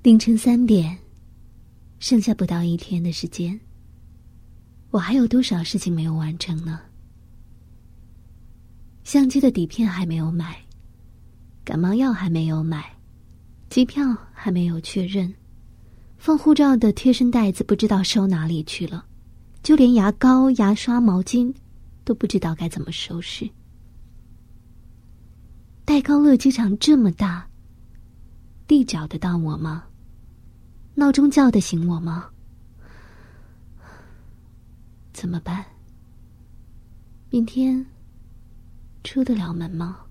凌晨三点，剩下不到一天的时间，我还有多少事情没有完成呢？相机的底片还没有买，感冒药还没有买，机票还没有确认，放护照的贴身袋子不知道收哪里去了，就连牙膏、牙刷、毛巾都不知道该怎么收拾。戴高乐机场这么大，地找得到我吗？闹钟叫得醒我吗？怎么办？明天出得了门吗？